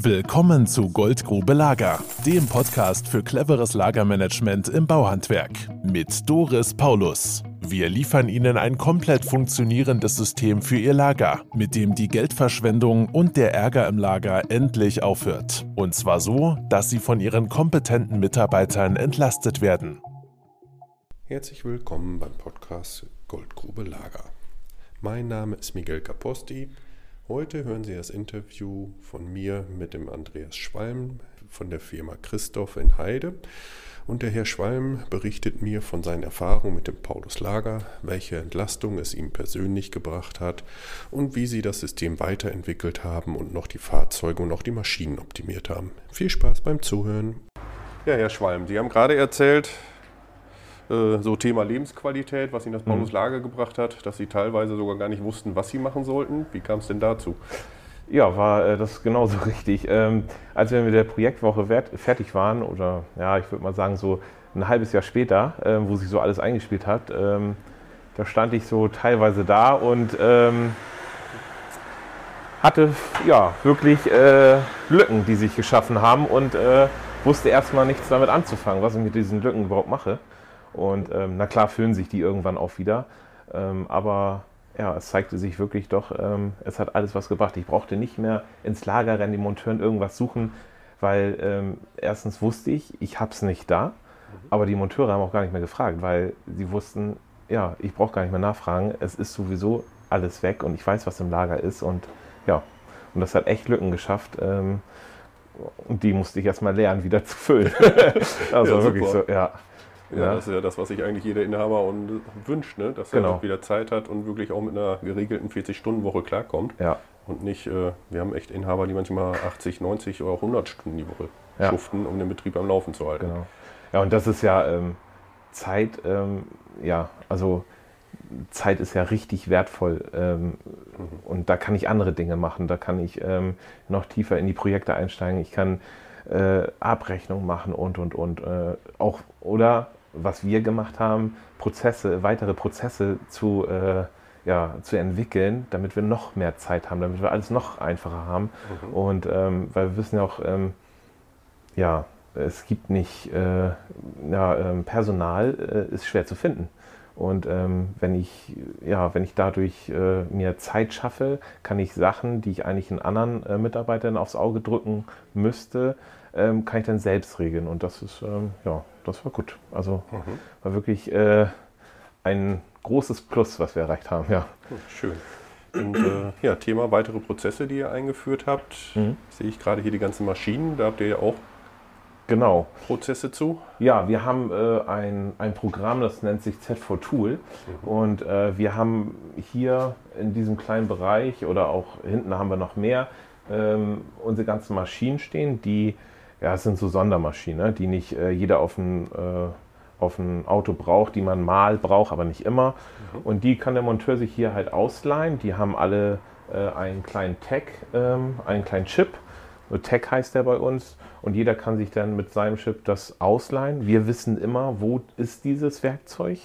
Willkommen zu Goldgrube Lager, dem Podcast für cleveres Lagermanagement im Bauhandwerk mit Doris Paulus. Wir liefern Ihnen ein komplett funktionierendes System für Ihr Lager, mit dem die Geldverschwendung und der Ärger im Lager endlich aufhört. Und zwar so, dass Sie von Ihren kompetenten Mitarbeitern entlastet werden. Herzlich willkommen beim Podcast Goldgrube Lager. Mein Name ist Miguel Caposti. Heute hören Sie das Interview von mir mit dem Andreas Schwalm von der Firma Christoph in Heide. Und der Herr Schwalm berichtet mir von seinen Erfahrungen mit dem Paulus Lager, welche Entlastung es ihm persönlich gebracht hat und wie sie das System weiterentwickelt haben und noch die Fahrzeuge und auch die Maschinen optimiert haben. Viel Spaß beim Zuhören. Ja, Herr Schwalm, Sie haben gerade erzählt, äh, so Thema Lebensqualität, was Ihnen das Paulus mhm. Lager gebracht hat, dass Sie teilweise sogar gar nicht wussten, was Sie machen sollten. Wie kam es denn dazu? Ja, war äh, das genauso richtig. Ähm, als wir mit der Projektwoche wert, fertig waren, oder ja, ich würde mal sagen, so ein halbes Jahr später, äh, wo sich so alles eingespielt hat, ähm, da stand ich so teilweise da und ähm, hatte ja wirklich äh, Lücken, die sich geschaffen haben und äh, wusste erstmal nichts damit anzufangen, was ich mit diesen Lücken überhaupt mache. Und ähm, na klar füllen sich die irgendwann auch wieder. Ähm, aber ja, es zeigte sich wirklich doch, ähm, es hat alles was gebracht. Ich brauchte nicht mehr ins Lager rennen, die Monteuren irgendwas suchen, weil ähm, erstens wusste ich, ich habe es nicht da. Aber die Monteure haben auch gar nicht mehr gefragt, weil sie wussten, ja, ich brauche gar nicht mehr nachfragen. Es ist sowieso alles weg und ich weiß, was im Lager ist. Und ja, und das hat echt Lücken geschafft. Ähm, und die musste ich erstmal lernen, wieder zu füllen. also ja, wirklich so, ja. Ja, das ist ja das, was sich eigentlich jeder Inhaber und wünscht, ne? dass genau. er wieder Zeit hat und wirklich auch mit einer geregelten 40-Stunden-Woche klarkommt. Ja. Und nicht, äh, wir haben echt Inhaber, die manchmal 80, 90 oder auch 100 Stunden die Woche ja. schuften, um den Betrieb am Laufen zu halten. Genau. Ja, und das ist ja ähm, Zeit, ähm, ja, also Zeit ist ja richtig wertvoll ähm, mhm. und da kann ich andere Dinge machen. Da kann ich ähm, noch tiefer in die Projekte einsteigen. Ich kann äh, Abrechnung machen und und und äh, auch oder was wir gemacht haben, Prozesse, weitere Prozesse zu, äh, ja, zu entwickeln, damit wir noch mehr Zeit haben, damit wir alles noch einfacher haben. Mhm. Und ähm, weil wir wissen ja auch, ähm, ja, es gibt nicht, äh, ja, ähm, Personal äh, ist schwer zu finden. Und ähm, wenn ich, ja, wenn ich dadurch äh, mir Zeit schaffe, kann ich Sachen, die ich eigentlich in anderen äh, Mitarbeitern aufs Auge drücken müsste, ähm, kann ich dann selbst regeln. Und das ist, ähm, ja, das war gut. Also mhm. war wirklich äh, ein großes Plus, was wir erreicht haben, ja. Schön. Und äh, ja, Thema weitere Prozesse, die ihr eingeführt habt. Mhm. Sehe ich gerade hier die ganzen Maschinen, da habt ihr ja auch genau. Prozesse zu. Ja, wir haben äh, ein, ein Programm, das nennt sich Z4 Tool. Mhm. Und äh, wir haben hier in diesem kleinen Bereich oder auch hinten haben wir noch mehr ähm, unsere ganzen Maschinen stehen, die ja, es sind so Sondermaschinen, ne, die nicht äh, jeder auf ein, äh, auf ein Auto braucht, die man mal braucht, aber nicht immer. Mhm. Und die kann der Monteur sich hier halt ausleihen. Die haben alle äh, einen kleinen Tag, ähm, einen kleinen Chip. Tag heißt der bei uns. Und jeder kann sich dann mit seinem Chip das ausleihen. Wir wissen immer, wo ist dieses Werkzeug,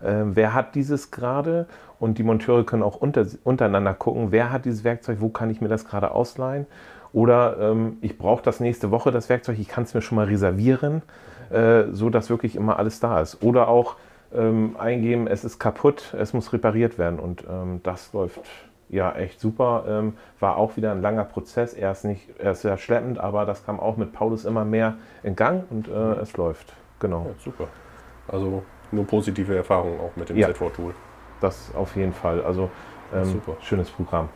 äh, wer hat dieses gerade. Und die Monteure können auch unter, untereinander gucken, wer hat dieses Werkzeug, wo kann ich mir das gerade ausleihen. Oder ähm, ich brauche das nächste Woche, das Werkzeug, ich kann es mir schon mal reservieren, äh, so dass wirklich immer alles da ist. Oder auch ähm, eingeben, es ist kaputt, es muss repariert werden. Und ähm, das läuft ja echt super. Ähm, war auch wieder ein langer Prozess. Er ist nicht, er ist sehr schleppend, aber das kam auch mit Paulus immer mehr in Gang und äh, mhm. es läuft. Genau. Ja, super. Also nur positive Erfahrungen auch mit dem ja, Z4-Tool. Das auf jeden Fall. Also ähm, schönes Programm.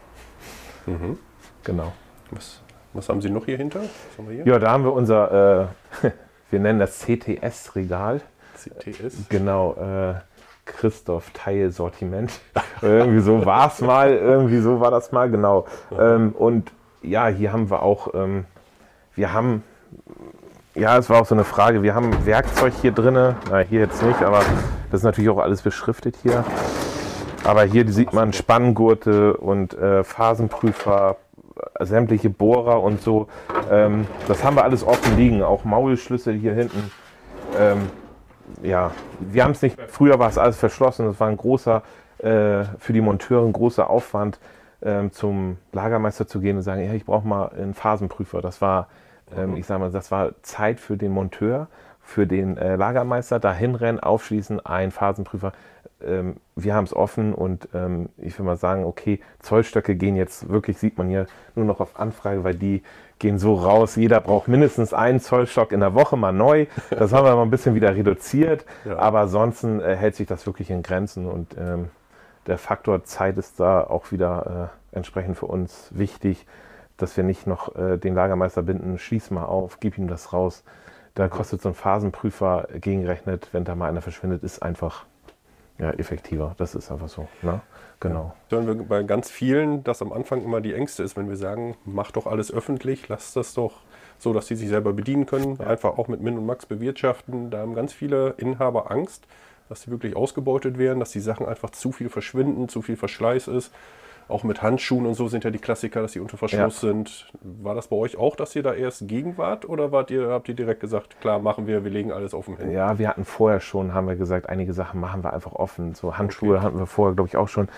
Mhm. Genau. Was was haben Sie noch hier hinter? Hier? Ja, da haben wir unser, äh, wir nennen das CTS-Regal. CTS? Genau, äh, Christoph Teilsortiment. irgendwie so war es mal, irgendwie so war das mal, genau. Ähm, und ja, hier haben wir auch, ähm, wir haben, ja, es war auch so eine Frage, wir haben Werkzeug hier drin, na hier jetzt nicht, aber das ist natürlich auch alles beschriftet hier. Aber hier sieht man Spanngurte und äh, Phasenprüfer, sämtliche Bohrer und so. Ähm, das haben wir alles offen liegen, auch Maulschlüssel hier hinten. Ähm, ja, wir haben es nicht. Früher war es alles verschlossen. Das war ein großer, äh, für die Monteure ein großer Aufwand, ähm, zum Lagermeister zu gehen und sagen, ja, ich brauche mal einen Phasenprüfer. Das war, Mhm. ich sage mal, das war Zeit für den Monteur, für den äh, Lagermeister, da hinrennen, aufschließen, ein Phasenprüfer. Ähm, wir haben es offen und ähm, ich will mal sagen, okay, Zollstöcke gehen jetzt wirklich, sieht man hier, nur noch auf Anfrage, weil die gehen so raus. Jeder braucht mindestens einen Zollstock in der Woche mal neu. Das haben wir mal ein bisschen wieder reduziert, Ja. aber ansonsten äh, hält sich das wirklich in Grenzen und ähm, der Faktor Zeit ist da auch wieder äh, entsprechend für uns wichtig, dass wir nicht noch äh, den Lagermeister binden, schließ mal auf, gib ihm das raus. Da kostet so ein Phasenprüfer gegenrechnet, wenn da mal einer verschwindet, ist einfach ja, effektiver. Das ist einfach so. Ne? Genau. Hören wir bei ganz vielen, dass am Anfang immer die Ängste ist, wenn wir sagen, mach doch alles öffentlich, lass das doch so, dass sie sich selber bedienen können, einfach auch mit Min und Max bewirtschaften. Da haben ganz viele Inhaber Angst, dass sie wirklich ausgebeutet werden, dass die Sachen einfach zu viel verschwinden, zu viel Verschleiß ist. Auch mit Handschuhen und so sind ja die Klassiker, dass sie unter Verschluss sind. War das bei euch auch, dass ihr da erst gegen wart oder wart ihr, habt ihr direkt gesagt, klar, machen wir, wir legen alles offen hin? Ja, wir hatten vorher schon, haben wir gesagt, einige Sachen machen wir einfach offen. So Handschuhe hatten wir vorher, glaube ich, auch schon.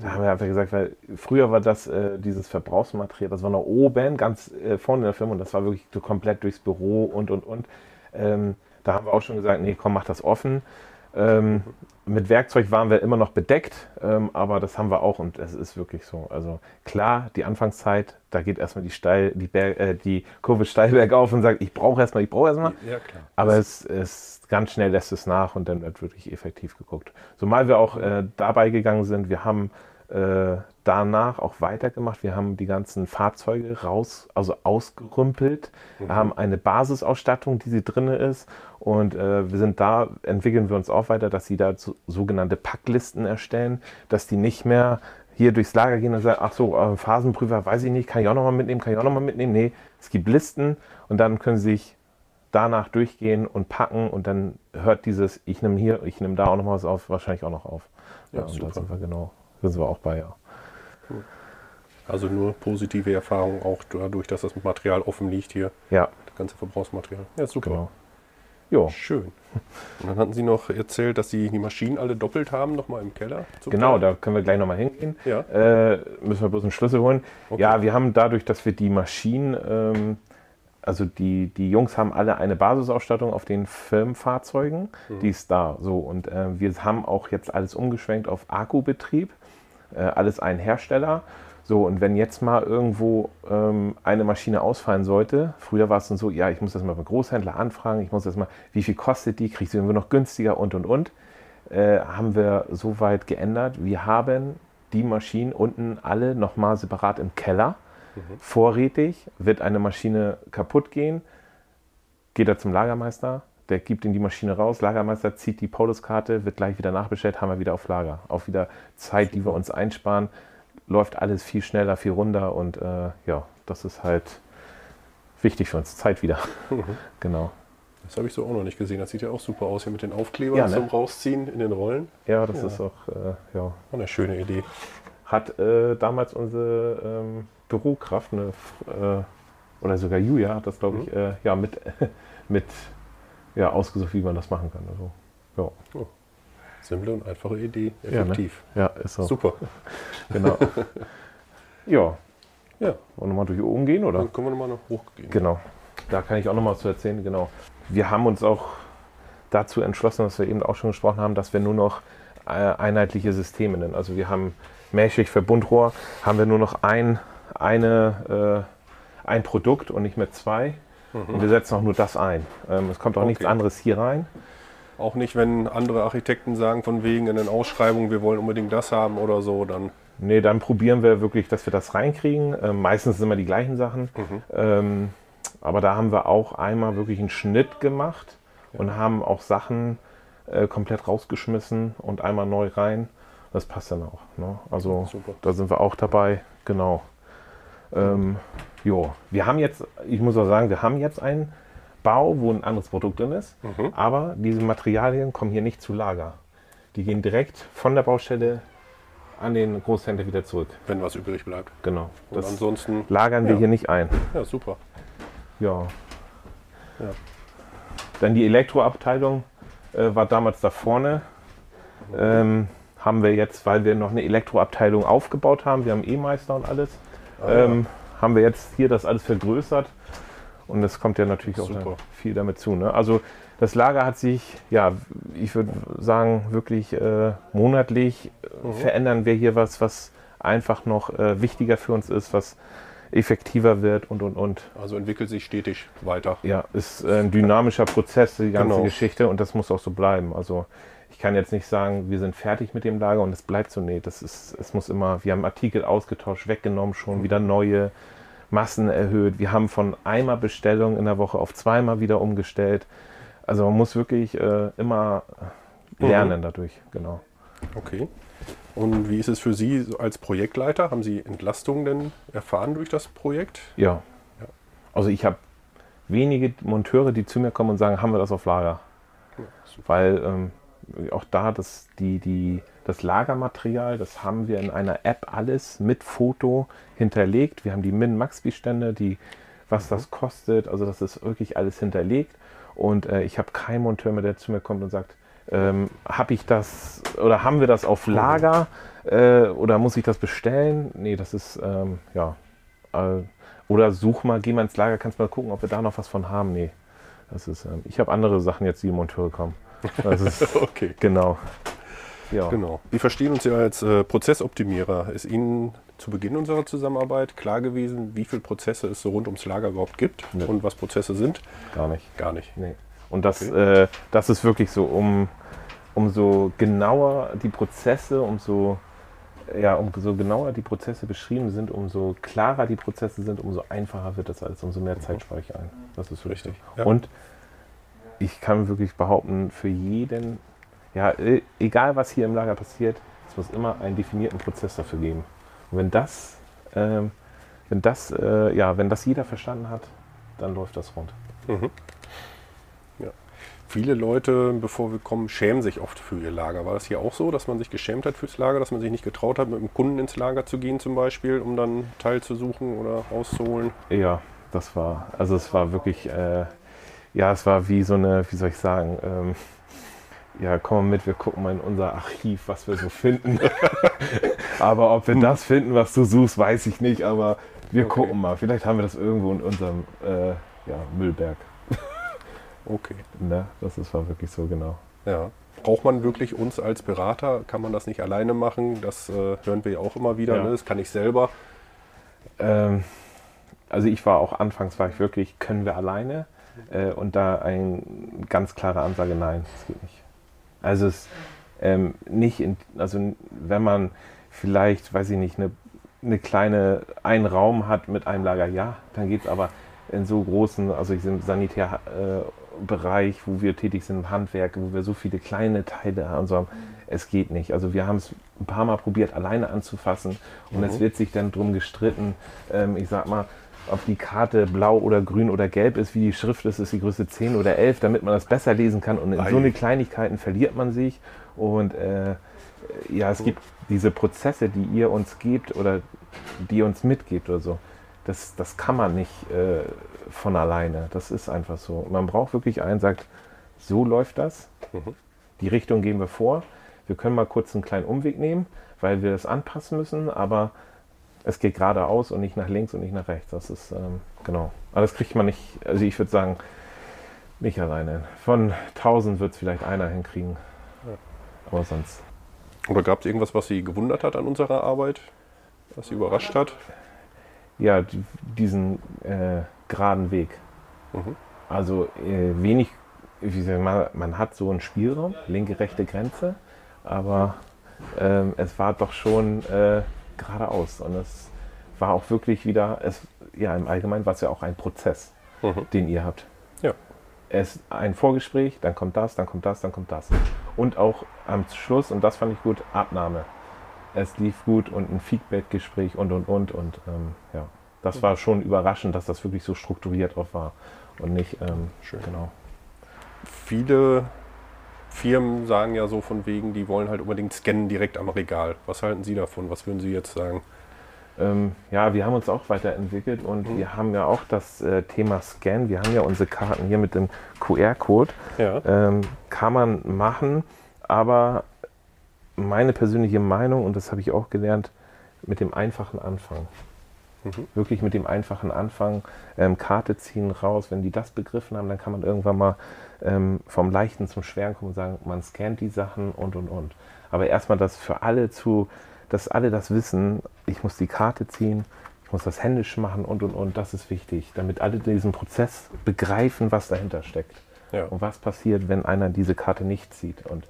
Da haben wir einfach gesagt, weil früher war das äh, dieses Verbrauchsmaterial, das war noch oben, ganz äh, vorne in der Firma und das war wirklich so komplett durchs Büro und und und. Ähm, da haben wir auch schon gesagt, nee, komm, mach das offen. Ähm, mit Werkzeug waren wir immer noch bedeckt, ähm, aber das haben wir auch und es ist wirklich so. Also klar, die Anfangszeit, da geht erstmal die, steil, die, Berg, äh, die Kurve steil bergauf und sagt, ich brauche erstmal, ich brauche erstmal. Ja. Aber es, es ganz schnell lässt es nach und dann wird wirklich effektiv geguckt. Zumal wir auch äh, dabei gegangen sind, wir haben äh, danach auch weitergemacht. Wir haben die ganzen Fahrzeuge raus, also ausgerümpelt, Wir haben eine Basisausstattung, die sie drin ist. Und äh, wir sind da, entwickeln wir uns auch weiter, dass sie da so, sogenannte Packlisten erstellen, dass die nicht mehr hier durchs Lager gehen und sagen, ach so, äh, Phasenprüfer, weiß ich nicht, kann ich auch nochmal mitnehmen, kann ich auch nochmal mitnehmen. Nee, es gibt Listen und dann können sie sich danach durchgehen und packen und dann hört dieses, ich nehme hier, ich nehme da auch noch was auf, wahrscheinlich auch noch auf. Ja, Ja, und super. da sind wir genau, sind wir auch bei, ja. Also nur positive Erfahrungen auch dadurch, dass das Material offen liegt hier. Ja, Das ganze Verbrauchsmaterial. Ja, super. genau. Jo, Schön. Und dann hatten Sie noch erzählt, dass Sie die Maschinen alle doppelt haben, nochmal im Keller. genau, Teil. da können wir gleich nochmal hingehen. Ja. Äh, müssen wir bloß einen Schlüssel holen. Okay. Ja, wir haben dadurch, dass wir die Maschinen, ähm, also die, die Jungs haben alle eine Basisausstattung auf den Firmenfahrzeugen, Mhm. die ist da. So, und äh, wir haben auch jetzt alles umgeschwenkt auf Akkubetrieb, äh, alles ein Hersteller. So, und wenn jetzt mal irgendwo ähm, eine Maschine ausfallen sollte, früher war es dann so, ja, ich muss das mal beim Großhändler anfragen, ich muss das mal, wie viel kostet die, ich sie irgendwie noch günstiger und und und, äh, haben wir so weit geändert. Wir haben die Maschinen unten alle nochmal separat im Keller, vorrätig, wird eine Maschine kaputt gehen, geht er zum Lagermeister, der gibt ihm die Maschine raus, Lagermeister zieht die Pauluskarte, wird gleich wieder nachbestellt, haben wir wieder auf Lager. Auch wieder Zeit, die wir uns einsparen, läuft alles viel schneller, viel runter und äh, ja, das ist halt wichtig für uns. Zeit wieder. Genau. Das habe ich so auch noch nicht gesehen. Das sieht ja auch super aus hier mit den Aufklebern Ja, ne? zum Rausziehen in den Rollen. Ja, das Ja. ist auch, äh, ja. Eine schöne Idee. Hat äh, damals unsere ähm, Bürokraft, eine, äh, oder sogar Julia, hat das, glaube ich, äh, ja, mit, mit ja, ausgesucht, wie man das machen kann. Also, ja. Simple und einfache Idee. Ja, ne? Effektiv. ja, ist so. Super. Genau. ja, Ja, wollen wir nochmal durch oben gehen, oder? dann können wir nochmal noch hochgehen. Genau. Da kann ich auch noch mal was zu erzählen. Genau. Wir haben uns auch dazu entschlossen, dass wir eben auch schon gesprochen haben, dass wir nur noch äh, einheitliche Systeme nennen. Also wir haben Mehrschicht-Verbundrohr, haben wir nur noch ein, eine, äh, ein Produkt und nicht mehr zwei. Und wir setzen auch nur das ein. Ähm, es kommt auch nichts Okay. anderes hier rein. Auch nicht, wenn andere Architekten sagen, von wegen in den Ausschreibungen, wir wollen unbedingt das haben oder so, dann Nee, dann probieren wir wirklich, dass wir das reinkriegen. Ähm, meistens sind immer die gleichen Sachen. Ähm, aber da haben wir auch einmal wirklich einen Schnitt gemacht und haben auch Sachen äh, komplett rausgeschmissen und einmal neu rein. Das passt dann auch. Ne? Also Super. da sind wir auch dabei. Genau. Ähm, jo, wir haben jetzt, ich muss auch sagen, wir haben jetzt einen Bau, wo ein anderes Produkt drin ist. Aber diese Materialien kommen hier nicht zu Lager. Die gehen direkt von der Baustelle an den Großhändler wieder zurück. wenn was übrig bleibt. Genau. Und Das ansonsten, lagern wir ja. hier nicht ein. ja, super. Ja. Ja. Dann die Elektroabteilung äh, war damals da vorne. Ähm, haben wir jetzt, weil wir noch eine Elektroabteilung aufgebaut haben, wir haben E-Meister und alles, ah, ähm. Haben wir jetzt hier das alles vergrößert. Und es kommt ja natürlich auch viel damit zu. Ne? Also das Lager hat sich, ja, ich würde sagen, wirklich äh, monatlich mhm. verändern wir hier was, was einfach noch äh, wichtiger für uns ist, was effektiver wird und und und. Also entwickelt sich stetig weiter. Ja, ist ein dynamischer Prozess, die ganze genau. Geschichte und das muss auch so bleiben. Also ich kann jetzt nicht sagen, wir sind fertig mit dem Lager und es bleibt so. Nee, das ist, es muss immer, wir haben Artikel ausgetauscht, weggenommen, schon wieder neue Massen erhöht. Wir haben von einmal Bestellung in der Woche auf zweimal wieder umgestellt. Also man muss wirklich äh, immer lernen mhm. dadurch, genau. Okay. Und wie ist es für Sie als Projektleiter? Haben Sie Entlastungen denn erfahren durch das Projekt? Ja. ja. Also ich habe wenige Monteure, die zu mir kommen und sagen, haben wir das auf Lager? Ja, Weil ähm, auch da das, die, die, das Lagermaterial, das haben wir in einer App alles mit Foto hinterlegt. Wir haben die Min-Max-Bestände, die, was das mhm. kostet. Also das ist wirklich alles hinterlegt. Und äh, ich habe keinen Monteur mehr, der zu mir kommt und sagt, ähm, habe ich das oder haben wir das auf Lager äh, oder muss ich das bestellen? Nee, das ist, ähm, ja. Äh, oder such mal, geh mal ins Lager, kannst mal gucken, ob wir da noch was von haben. Nee, das ist, ähm, ich habe andere Sachen jetzt, die im Monteur kommen. Ist, okay. Genau. Ja. Genau. Wir verstehen uns ja als äh, Prozessoptimierer. Ist Ihnen zu Beginn unserer Zusammenarbeit klar gewesen, wie viele Prozesse es so rund ums Lager überhaupt gibt nee. und was Prozesse sind? Gar nicht. Gar nicht. Nee. Und das, okay. äh, das ist wirklich so, um, umso genauer die Prozesse, umso, ja, umso genauer die Prozesse beschrieben sind, umso klarer die Prozesse sind, umso einfacher wird das alles, umso mehr Zeit spare ich ein. Das ist richtig. Ja. Und ich kann wirklich behaupten, für jeden, ja, e, egal was hier im Lager passiert, es muss immer einen definierten Prozess dafür geben. Und wenn das, ähm, wenn das, äh, ja, wenn das jeder verstanden hat, dann läuft das rund. Mhm. Ja. Viele Leute, bevor wir kommen, schämen sich oft für ihr Lager. War das hier auch so, dass man sich geschämt hat fürs Lager, dass man sich nicht getraut hat, mit dem Kunden ins Lager zu gehen zum Beispiel, um dann Teil zu suchen oder rauszuholen? Ja, das war, also es war wirklich, äh, ja, es war wie so eine, wie soll ich sagen, ähm, ja, komm mal mit, wir gucken mal in unser Archiv, was wir so finden. aber ob wir das finden, was du suchst, weiß ich nicht, aber wir okay. gucken mal. Vielleicht haben wir das irgendwo in unserem äh, ja, Müllberg. okay. Ne? Das ist, war wirklich so, genau. Ja. Braucht man wirklich uns als Berater? Kann man das nicht alleine machen? Das äh, hören wir ja auch immer wieder. Ja. Ne? Das kann ich selber. Ähm, also ich war auch anfangs, war ich wirklich, können wir alleine? Äh, und da eine ganz klare Ansage, nein, das geht nicht. Also es ähm, nicht, in, also wenn man vielleicht, weiß ich nicht, eine, eine kleine, einen Raum hat mit einem Lager, ja, dann geht es aber in so großen, also ich im Sanitärbereich, äh, wo wir tätig sind, im Handwerk, wo wir so viele kleine Teile haben, so, es geht nicht. Also wir haben es ein paar Mal probiert, alleine anzufassen und mhm. es wird sich dann drum gestritten, ähm, ich sag mal, ob die Karte blau oder grün oder gelb ist, wie die Schrift ist, ist die Größe 10 oder 11, damit man das besser lesen kann. Und in Ei. so eine Kleinigkeiten verliert man sich. Und äh, ja, es gibt diese Prozesse, die ihr uns gebt oder die ihr uns mitgebt oder so. Das, das kann man nicht äh, von alleine. Das ist einfach so. Man braucht wirklich einen, sagt, so läuft das. Mhm. Die Richtung gehen wir vor. Wir können mal kurz einen kleinen Umweg nehmen, weil wir das anpassen müssen, aber es geht geradeaus und nicht nach links und nicht nach rechts. Das ist, ähm, genau. Aber das kriegt man nicht, also ich würde sagen, nicht alleine. Von 1000 wird es vielleicht einer hinkriegen. Ja. Aber sonst. Oder gab es irgendwas, was Sie gewundert hat an unserer Arbeit? Was Sie überrascht hat? Ja, diesen äh, geraden Weg. Mhm. Also äh, wenig, man, man hat so einen Spielraum, linke, rechte Grenze, aber ähm, es war doch schon äh, geradeaus. Und es war auch wirklich wieder, es, ja, im Allgemeinen war es ja auch ein Prozess, mhm. den ihr habt. Ja. Es ein Vorgespräch, dann kommt das, dann kommt das, dann kommt das. Und auch am Schluss, und das fand ich gut, Abnahme. Es lief gut und ein Feedback-Gespräch und und und. Und ähm, ja, das war schon überraschend, dass das wirklich so strukturiert auch war. Und nicht, ähm, Schön. genau. Viele Firmen sagen ja so von wegen, die wollen halt unbedingt scannen direkt am Regal. Was halten Sie davon? Was würden Sie jetzt sagen? Ähm, ja, wir haben uns auch weiterentwickelt und mhm. wir haben ja auch das äh, Thema Scan. Wir haben ja unsere Karten hier mit dem QR-Code. Ja. Ähm, kann man machen, aber meine persönliche Meinung, und das habe ich auch gelernt, mit dem einfachen Anfang. Mhm. Wirklich mit dem einfachen Anfang, ähm, Karte ziehen raus. Wenn die das begriffen haben, dann kann man irgendwann mal ähm, vom Leichten zum Schweren kommen und sagen, man scannt die Sachen und und und. Aber erstmal das für alle zu, dass alle das wissen, ich muss die Karte ziehen, ich muss das händisch machen und und und, das ist wichtig, damit alle diesen Prozess begreifen, was dahinter steckt. Ja. Und was passiert, wenn einer diese Karte nicht zieht und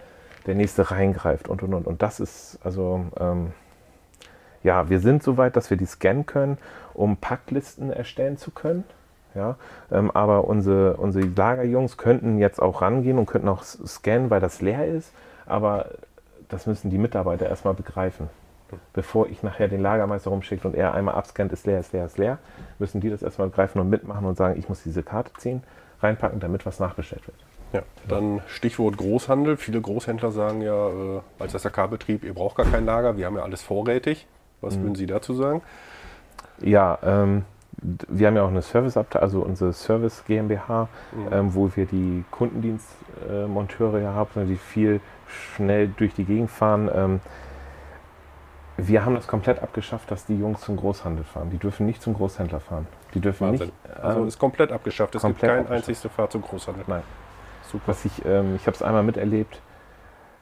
der nächste reingreift und und und. Und das ist also. Ähm, ja, wir sind so weit, dass wir die scannen können, um Packlisten erstellen zu können. Ja, ähm, aber unsere, unsere Lagerjungs könnten jetzt auch rangehen und könnten auch scannen, weil das leer ist. Aber das müssen die Mitarbeiter erstmal begreifen. Bevor ich nachher den Lagermeister rumschicke und er einmal abscannt, ist leer, ist leer, ist leer, müssen die das erstmal begreifen und mitmachen und sagen, ich muss diese Karte ziehen, reinpacken, damit was nachbestellt wird. Ja, dann Stichwort Großhandel. Viele Großhändler sagen ja, äh, als SAK-Betrieb, ihr braucht gar kein Lager, wir haben ja alles vorrätig. Was mhm. würden Sie dazu sagen? Ja, ähm, wir haben ja auch eine Serviceabteilung, also unsere Service GmbH, mhm. ähm, wo wir die Kundendienstmonteure äh, haben, die viel schnell durch die Gegend fahren. Ähm, wir haben das komplett abgeschafft, dass die Jungs zum Großhandel fahren. Die dürfen nicht zum Großhändler fahren. Die dürfen Wahnsinn. nicht. Also ähm, ist komplett abgeschafft. Es komplett gibt kein einziges Fahrt zum Großhandel. Nein. Super. Was ich, ähm, ich habe es einmal miterlebt.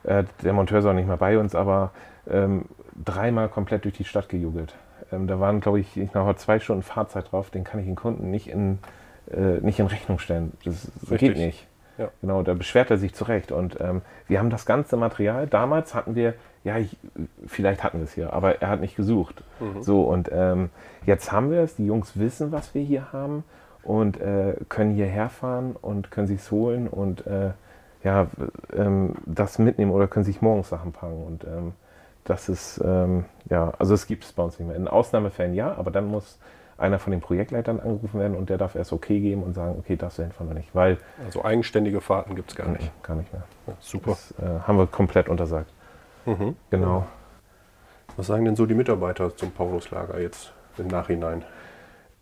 Äh, der Monteur ist auch nicht mehr bei uns, aber ähm, dreimal komplett durch die Stadt gejubelt. Ähm, da waren, glaube ich, ich noch zwei Stunden Fahrzeit drauf. Den kann ich den Kunden nicht in, äh, nicht in Rechnung stellen. Das, das geht nicht. Ja. Genau, da beschwert er sich zurecht. Und ähm, wir haben das ganze Material. Damals hatten wir, ja, ich, vielleicht hatten wir es hier, aber er hat nicht gesucht. Mhm. So, und ähm, jetzt haben wir es. Die Jungs wissen, was wir hier haben und äh, können hierher fahren und können sich holen und äh, ja, ähm, das mitnehmen oder können sich morgens Sachen packen. Und ähm, das ist, ähm, ja, also es gibt es bei uns nicht mehr. In Ausnahmefällen ja, aber dann muss einer von den Projektleitern angerufen werden und der darf erst okay geben und sagen, okay, das fahren wir nicht. Weil, also eigenständige Fahrten gibt es gar nicht. Gar nicht mehr. Ja, super. Das äh, haben wir komplett untersagt. Mhm. Genau. Was sagen denn so die Mitarbeiter zum Pauluslager jetzt im Nachhinein?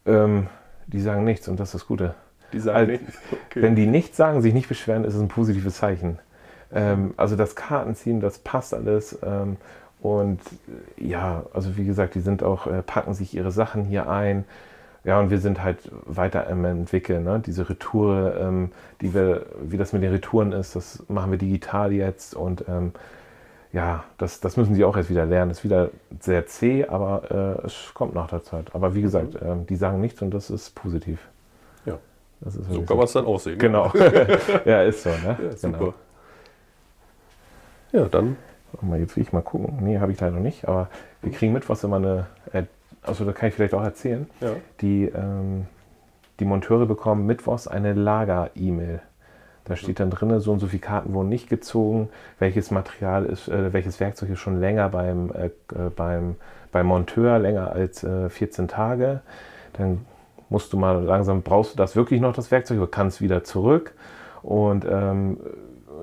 Ähm, die sagen nichts und das ist das Gute. Die sagen also, nichts? Okay. Wenn die nichts sagen, sich nicht beschweren, ist es ein positives Zeichen. Ähm, also das Kartenziehen, das passt alles. Ähm, und äh, ja, also wie gesagt, die sind auch, äh, packen sich ihre Sachen hier ein. Ja, und wir sind halt weiter im Entwickeln. Ne? Diese Retour, ähm, die wir, wie das mit den Retouren ist, das machen wir digital jetzt. Und ähm, ja, das, das müssen sie auch erst wieder lernen. Ist wieder sehr zäh, aber äh, es kommt nach der Zeit. Aber wie gesagt, mhm. ähm, die sagen nichts und das ist positiv. Ja. Das ist so kann man es dann aussehen. Genau. ja, ist so. Ne? Ja, super. Genau. Ja, dann Mal, jetzt will ich mal gucken. Nee, habe ich leider nicht. Aber wir kriegen mit, was immer eine. Äh, also, da kann ich vielleicht auch erzählen. Ja. Die, ähm, die Monteure bekommen mittwochs eine Lager-E-Mail. Da steht dann drin, so und so viele Karten wurden nicht gezogen, welches Material ist, äh, welches Werkzeug ist schon länger beim, äh, äh beim, beim Monteur, länger als äh, 14 Tage. Dann musst du mal langsam, brauchst du das wirklich noch, das Werkzeug, oder kannst wieder zurück. Und ähm,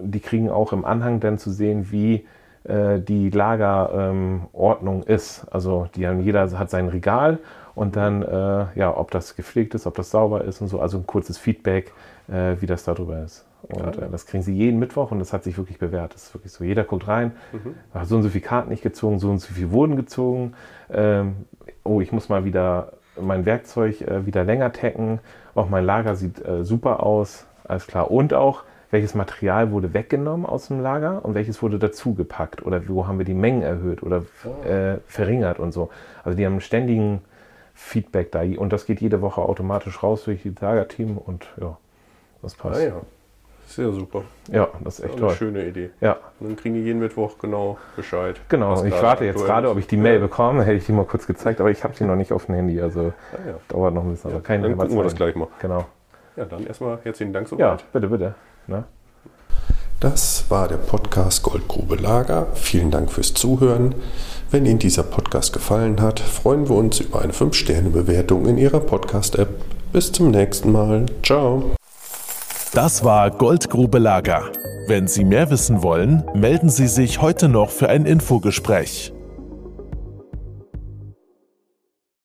die kriegen auch im Anhang dann zu sehen, wie äh, die Lagerordnung ähm, ist. Also die haben, jeder hat sein Regal und dann, äh, ja, ob das gepflegt ist, ob das sauber ist und so. Also ein kurzes Feedback, äh, wie das darüber ist. Und. Äh, das kriegen sie jeden Mittwoch und das hat sich wirklich bewährt. Das ist wirklich so. Jeder guckt rein, mhm. hat so und so viele Karten nicht gezogen, so und so viel wurden gezogen. Ähm, oh, ich muss mal wieder mein Werkzeug äh, wieder länger tacken. Auch mein Lager sieht äh, super aus. Alles klar. Und auch, welches Material wurde weggenommen aus dem Lager und welches wurde dazugepackt oder wo haben wir die Mengen erhöht oder oh. äh, verringert und so. Also die haben einen ständigen Feedback da und das geht jede Woche automatisch raus durch die Lagerteam und ja, das passt. Ah, ja. Sehr super. Ja, das ist echt ja, toll. Eine schöne Idee. Ja. Und dann kriegen die jeden Mittwoch genau Bescheid. Genau, ich warte jetzt gerade, ob ich die Mail ja. bekomme. Hätte ich die mal kurz gezeigt, aber ich habe die noch nicht auf dem Handy. Also ah, ja. dauert noch ein bisschen. Ja, dann gucken wir das gleich mal. Genau. Ja, dann erstmal herzlichen Dank soweit. Ja, bitte, bitte. Ne? Das war der Podcast Goldgrube Lager. Vielen Dank fürs Zuhören. Wenn Ihnen dieser Podcast gefallen hat, freuen wir uns über eine 5-Sterne-Bewertung in Ihrer Podcast-App. Bis zum nächsten Mal. Ciao. Das war Goldgrube Lager. Wenn Sie mehr wissen wollen, melden Sie sich heute noch für ein Infogespräch.